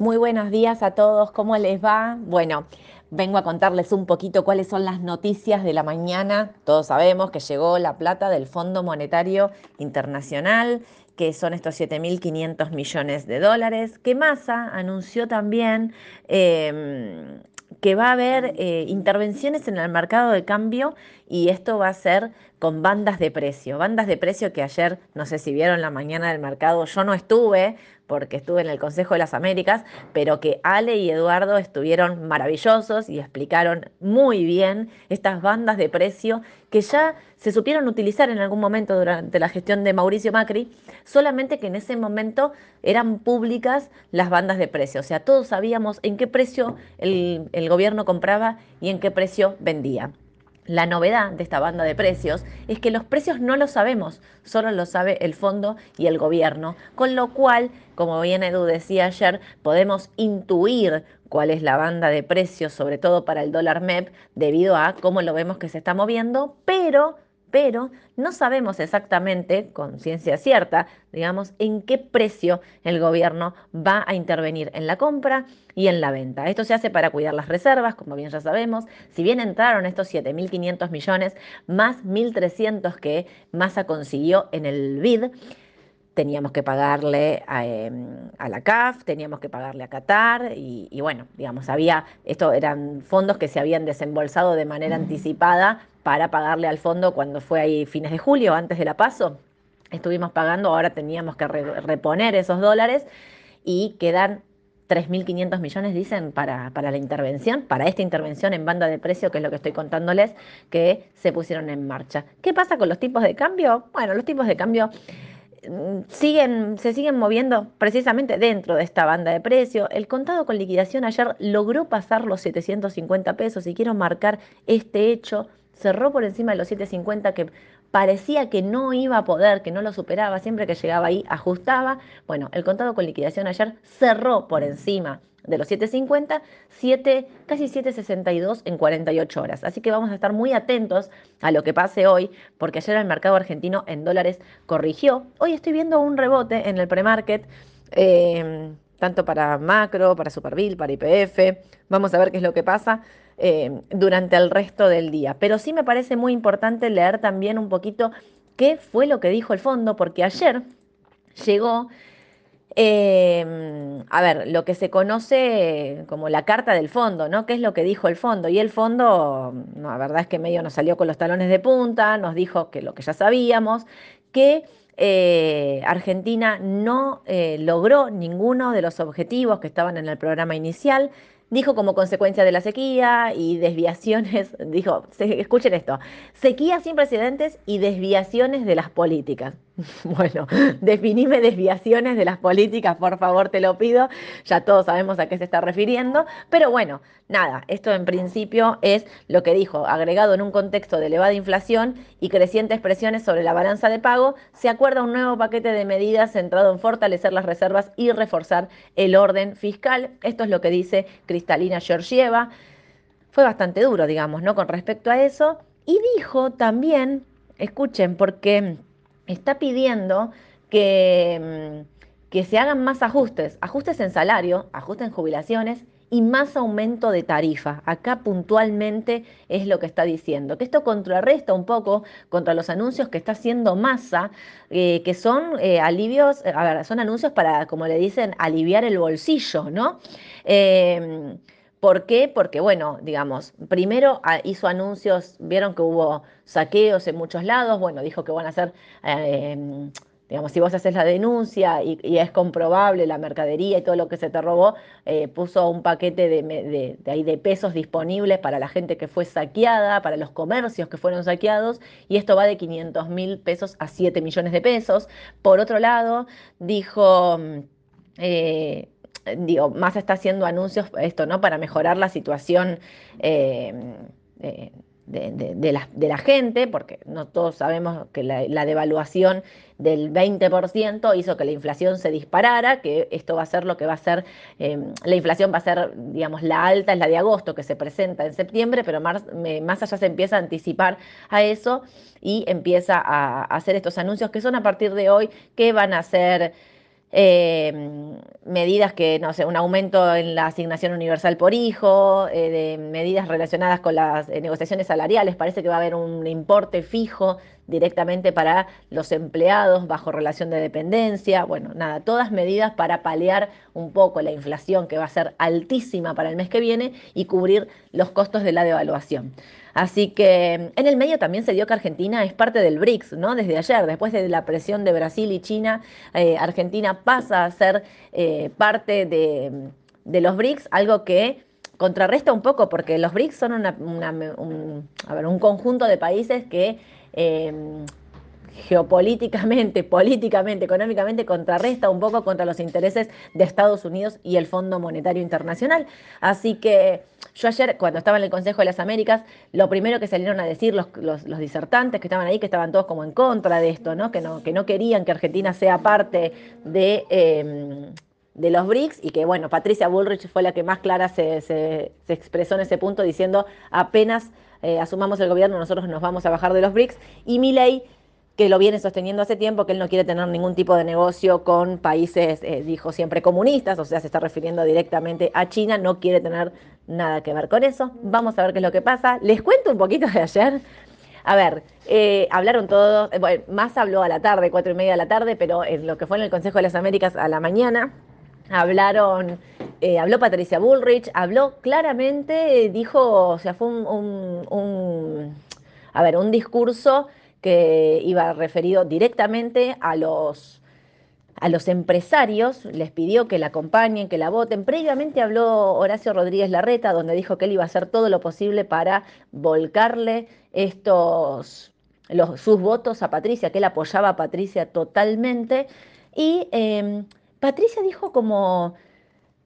Muy buenos días a todos, ¿cómo les va? Bueno, vengo a contarles un poquito cuáles son las noticias de la mañana. Todos sabemos que llegó la plata del Fondo Monetario Internacional, que son estos 7.500 millones de dólares, que Massa anunció también eh, que va a haber eh, intervenciones en el mercado de cambio y esto va a ser con bandas de precio. Bandas de precio que ayer, no sé si vieron la mañana del mercado, yo no estuve porque estuve en el Consejo de las Américas, pero que Ale y Eduardo estuvieron maravillosos y explicaron muy bien estas bandas de precio que ya se supieron utilizar en algún momento durante la gestión de Mauricio Macri, solamente que en ese momento eran públicas las bandas de precio. O sea, todos sabíamos en qué precio el, el gobierno compraba y en qué precio vendía. La novedad de esta banda de precios es que los precios no los sabemos, solo lo sabe el fondo y el gobierno, con lo cual, como bien Edu decía ayer, podemos intuir cuál es la banda de precios, sobre todo para el dólar MEP, debido a cómo lo vemos que se está moviendo, pero pero no sabemos exactamente, con ciencia cierta, digamos, en qué precio el gobierno va a intervenir en la compra y en la venta. Esto se hace para cuidar las reservas, como bien ya sabemos. Si bien entraron estos 7.500 millones más 1.300 que Massa consiguió en el BID, teníamos que pagarle em, a, la CAF, teníamos que pagarle a Qatar y, y, bueno, digamos, había, esto eran fondos que se habían desembolsado de manera anticipada para pagarle al fondo cuando fue ahí fines de julio, antes de la paso. Estuvimos pagando, ahora teníamos que reponer esos dólares y quedan 3.500 millones, dicen, para, para la intervención, para esta intervención en banda de precio, que es lo que estoy contándoles, que se pusieron en marcha. ¿Qué pasa con los tipos de cambio? Bueno, los tipos de cambio mm, siguen, se siguen moviendo precisamente dentro de esta banda de precio. El contado con liquidación ayer logró pasar los 750 pesos y quiero marcar este hecho cerró por encima de los 750 que parecía que no iba a poder, que no lo superaba, siempre que llegaba ahí ajustaba. Bueno, el contado con liquidación ayer cerró por encima de los 750, 7, casi 762 en 48 horas. Así que vamos a estar muy atentos a lo que pase hoy, porque ayer el mercado argentino en dólares corrigió. Hoy estoy viendo un rebote en el premarket. Eh, tanto para macro, para Superville, para IPF. Vamos a ver qué es lo que pasa. Eh, durante el resto del día. Pero sí me parece muy importante leer también un poquito qué fue lo que dijo el fondo, porque ayer llegó, eh, a ver, lo que se conoce como la carta del fondo, ¿no? ¿Qué es lo que dijo el fondo? Y el fondo, no, la verdad es que medio nos salió con los talones de punta, nos dijo que lo que ya sabíamos, que eh, Argentina no logró ninguno de los objetivos que estaban en el programa inicial, dijo como consecuencia de la sequía y desviaciones, dijo, escuchen esto, sequía sin precedentes y desviaciones de las políticas. Bueno, definime desviaciones de las políticas, por favor, te lo pido. Ya todos sabemos a qué se está refiriendo. Pero bueno, nada, esto en principio es lo que dijo, agregado en un contexto de elevada inflación y crecientes presiones sobre la balanza de pago, se acuerda un nuevo paquete de medidas centrado en fortalecer las reservas y reforzar el orden fiscal. Esto es lo que dice Cristalina Georgieva. Fue bastante duro, digamos, ¿no? Con respecto a eso. Y dijo también, escuchen, porque está pidiendo que, mm, que se hagan más ajustes, ajustes en salario, ajustes en jubilaciones y más aumento de tarifa. Acá puntualmente es lo que está diciendo, que esto contrarresta un poco contra los anuncios que está haciendo Massa, eh, que son eh, alivios, a ver, son anuncios para, como le dicen, aliviar el bolsillo, ¿no? Em, ¿Por qué? Porque, bueno, digamos, primero ah, hizo anuncios, vieron que hubo saqueos en muchos lados, bueno, dijo que van a hacer, em, digamos, si vos haces la denuncia y, es comprobable la mercadería y todo lo que se te robó, eh, puso un paquete de, de, de pesos disponibles para la gente que fue saqueada, para los comercios que fueron saqueados, y esto va de 500 mil pesos a 7 millones de pesos. Por otro lado, dijo... Eh, digo, más está haciendo anuncios esto, ¿no? Para mejorar la situación eh, de, la, gente, porque no todos sabemos que la, devaluación del 20% hizo que la inflación se disparara, que esto va a ser lo que va a ser, eh, la inflación va a ser, digamos, la alta es la de agosto que se presenta en septiembre, pero más, más allá se empieza a anticipar a eso y empieza a hacer estos anuncios que son a partir de hoy, que van a ser eh, medidas que, no sé, un aumento en la asignación universal por hijo, eh, de medidas relacionadas con las eh, negociaciones salariales, parece que va a haber un importe fijo directamente para los empleados bajo relación de dependencia, bueno, nada, todas medidas para paliar un poco la inflación que va a ser altísima para el mes que viene y cubrir los costos de la devaluación. Así que en el medio también se dio que Argentina es parte del BRICS, ¿no? Desde ayer, después de la presión de Brasil y China, eh, Argentina pasa a ser eh, parte de, los BRICS, algo que contrarresta un poco, porque los BRICS son un, un conjunto de países que eh, geopolíticamente, políticamente, económicamente, contrarresta un poco contra los intereses de Estados Unidos y el Fondo Monetario Internacional. Así que yo ayer, cuando estaba en el Consejo de las Américas, lo primero que salieron a decir los, disertantes que estaban ahí, que estaban todos como en contra de esto, ¿no? Que, no, que no querían que Argentina sea parte de... Em, de los BRICS y que, bueno, Patricia Bullrich fue la que más clara se, expresó en ese punto diciendo apenas eh, asumamos el gobierno nosotros nos vamos a bajar de los BRICS y Milei que lo viene sosteniendo hace tiempo, que él no quiere tener ningún tipo de negocio con países, eh, dijo siempre comunistas, o sea, se está refiriendo directamente a China, no quiere tener nada que ver con eso. Vamos a ver qué es lo que pasa. Les cuento un poquito de ayer. A ver, eh, hablaron todos, más habló a la tarde, cuatro y media de la tarde, pero en lo que fue en el Consejo de las Américas a la mañana, hablaron, habló Patricia Bullrich, habló claramente, dijo, o sea, fue un a ver, un discurso que iba referido directamente a los, a los empresarios, les pidió que la acompañen, que la voten. Previamente habló Horacio Rodríguez Larreta, donde dijo que él iba a hacer todo lo posible para volcarle estos, los, sus votos a Patricia, que él apoyaba a Patricia totalmente. Y em, Patricia dijo como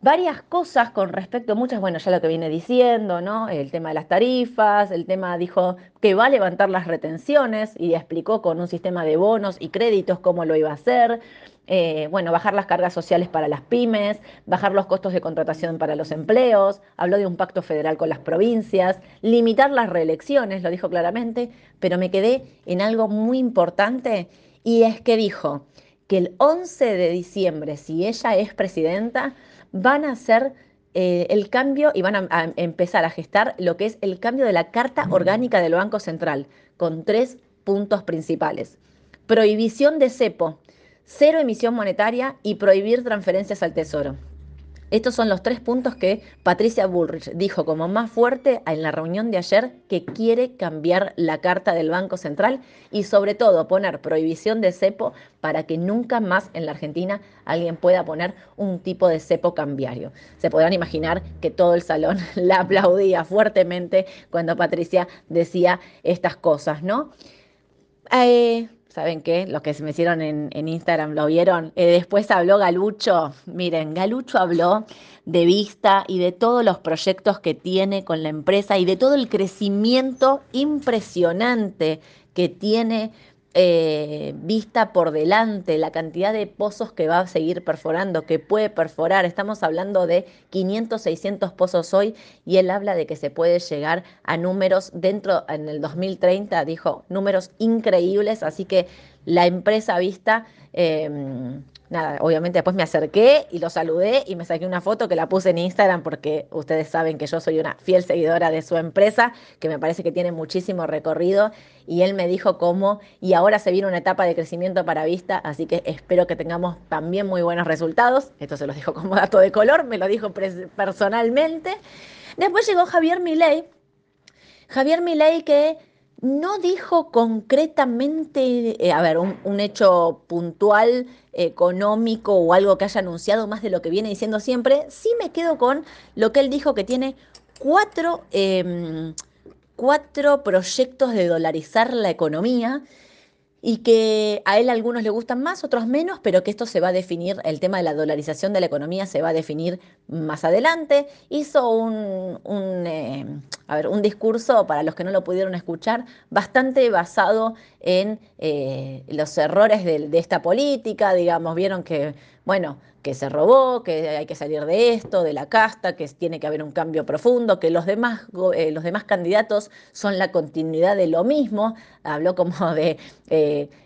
varias cosas con respecto, muchas, bueno, ya lo que viene diciendo, ¿no? El tema de las tarifas, el tema dijo que va a levantar las retenciones y explicó con un sistema de bonos y créditos cómo lo iba a hacer. Eh, bueno, bajar las cargas sociales para las pymes, bajar los costos de contratación para los empleos, habló de un pacto federal con las provincias, limitar las reelecciones, lo dijo claramente, pero me quedé en algo muy importante y es que dijo que el 11 de diciembre, si ella es presidenta, van a hacer eh, el cambio y van a, empezar a gestar lo que es el cambio de la Carta Orgánica del Banco Central, con tres puntos principales. Prohibición de cepo, cero emisión monetaria y prohibir transferencias al Tesoro. Estos son los tres puntos que Patricia Bullrich dijo como más fuerte en la reunión de ayer que quiere cambiar la carta del Banco Central y sobre todo poner prohibición de cepo para que nunca más en la Argentina alguien pueda poner un tipo de cepo cambiario. Se podrán imaginar que todo el salón la aplaudía fuertemente cuando Patricia decía estas cosas, ¿no? Eh, ¿Saben qué? Los que se me hicieron en, Instagram lo vieron. Eh, después habló Galucho. Miren, Galucho habló de Vista y de todos los proyectos que tiene con la empresa y de todo el crecimiento impresionante que tiene eh, vista por delante, la cantidad de pozos que va a seguir perforando, que puede perforar. Estamos hablando de 500, 600 pozos hoy y él habla de que se puede llegar a números dentro, en el 2030, dijo, números increíbles, así que la empresa vista... Em, nada, obviamente después me acerqué y lo saludé y me saqué una foto que la puse en Instagram porque ustedes saben que yo soy una fiel seguidora de su empresa, que me parece que tiene muchísimo recorrido y él me dijo cómo y ahora se viene una etapa de crecimiento para Vista, así que espero que tengamos también muy buenos resultados. Esto se los dijo como dato de color, me lo dijo personalmente. Después llegó Javier Milei. Javier Milei que no dijo concretamente, eh, a ver, un, hecho puntual, económico o algo que haya anunciado más de lo que viene diciendo siempre. Sí me quedo con lo que él dijo que tiene cuatro, em, cuatro proyectos de dolarizar la economía y que a él algunos le gustan más, otros menos, pero que esto se va a definir, el tema de la dolarización de la economía se va a definir más adelante. Hizo un, eh, a ver, un discurso, para los que no lo pudieron escuchar, bastante basado en eh, los errores de, esta política, digamos, vieron que bueno, que se robó, que hay que salir de esto, de la casta, que tiene que haber un cambio profundo, que los demás, eh, los demás candidatos son la continuidad de lo mismo. Habló como de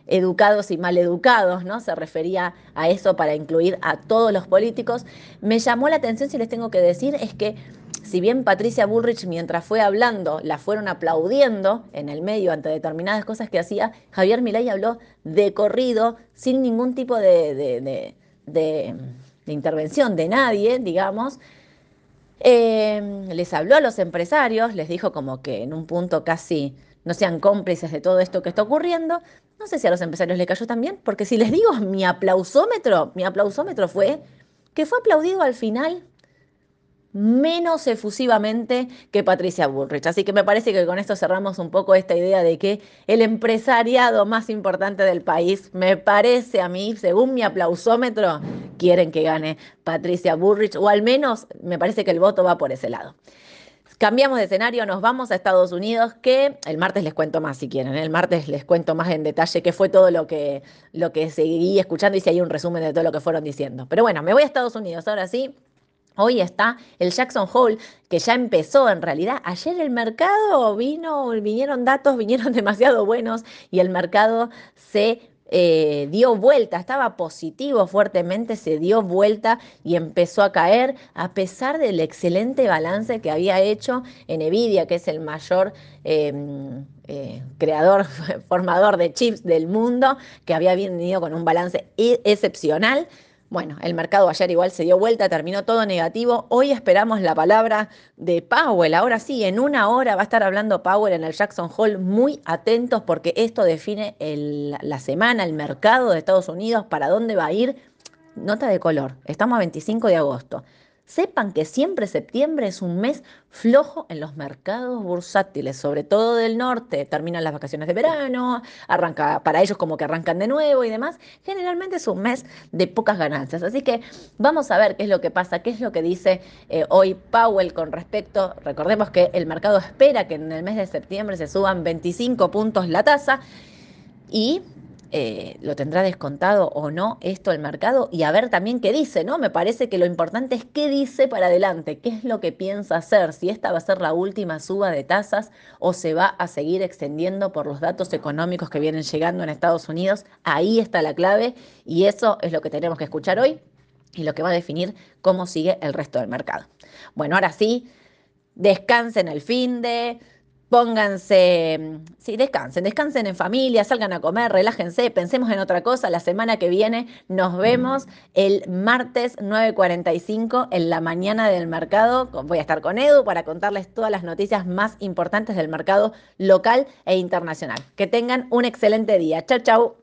educados y mal educados, ¿no? Se refería a eso para incluir a todos los políticos. Me llamó la atención, si les tengo que decir, es que si bien Patricia Bullrich mientras fue hablando la fueron aplaudiendo en el medio ante determinadas cosas que hacía, Javier Milei habló de corrido, sin ningún tipo de de, intervención de nadie, digamos, eh, les habló a los empresarios, les dijo como que en un punto casi no sean cómplices de todo esto que está ocurriendo. No sé si a los empresarios le cayó también, porque si les digo mi aplausómetro, mi aplausómetro fue que fue aplaudido al final menos efusivamente que Patricia Bullrich. Así que me parece que con esto cerramos un poco esta idea de que el empresariado más importante del país, me parece a mí, según mi aplausómetro, quieren que gane Patricia Bullrich, o al menos me parece que el voto va por ese lado. Cambiamos de escenario, nos vamos a Estados Unidos, que el martes les cuento más si quieren, ¿eh? el martes les cuento más en detalle qué fue todo lo que, lo que seguí escuchando y si hay un resumen de todo lo que fueron diciendo. Pero bueno, me voy a Estados Unidos ahora sí. Hoy está el Jackson Hole, que ya empezó en realidad. Ayer el mercado vino, vinieron datos, vinieron demasiado buenos y el mercado se eh, dio vuelta, estaba positivo fuertemente, se dio vuelta y empezó a caer a pesar del excelente balance que había hecho en Nvidia, que es el mayor em, eh, creador, formador de chips del mundo, que había venido con un balance e-, excepcional. Bueno, el mercado ayer igual se dio vuelta, terminó todo negativo. Hoy esperamos la palabra de Powell. Ahora sí, en una hora va a estar hablando Powell en el Jackson Hole. Muy atentos porque esto define la semana, el mercado de Estados Unidos, para dónde va a ir. Nota de color, estamos a 25 de agosto. Sepan que siempre septiembre es un mes flojo en los mercados bursátiles, sobre todo del norte. Terminan las vacaciones de verano, arranca para ellos como que arrancan de nuevo y demás. Generalmente es un mes de pocas ganancias. Así que vamos a ver qué es lo que pasa, qué es lo que dice eh, hoy Powell con respecto. Recordemos que el mercado espera que en el mes de septiembre se suban 25 puntos la tasa y eh, lo tendrá descontado o no esto el mercado y a ver también qué dice, ¿no? Me parece que lo importante es qué dice para adelante, qué es lo que piensa hacer, si esta va a ser la última suba de tasas o se va a seguir extendiendo por los datos económicos que vienen llegando en Estados Unidos. Ahí está la clave y eso es lo que tenemos que escuchar hoy y lo que va a definir cómo sigue el resto del mercado. Bueno, ahora sí, descansen el fin de Pónganse, sí, descansen, descansen en familia, salgan a comer, relájense, pensemos en otra cosa. La semana que viene nos vemos el martes 9.45 en la mañana del mercado. Voy a estar con Edu para contarles todas las noticias más importantes del mercado local e internacional. Que tengan un excelente día. Chau, chau.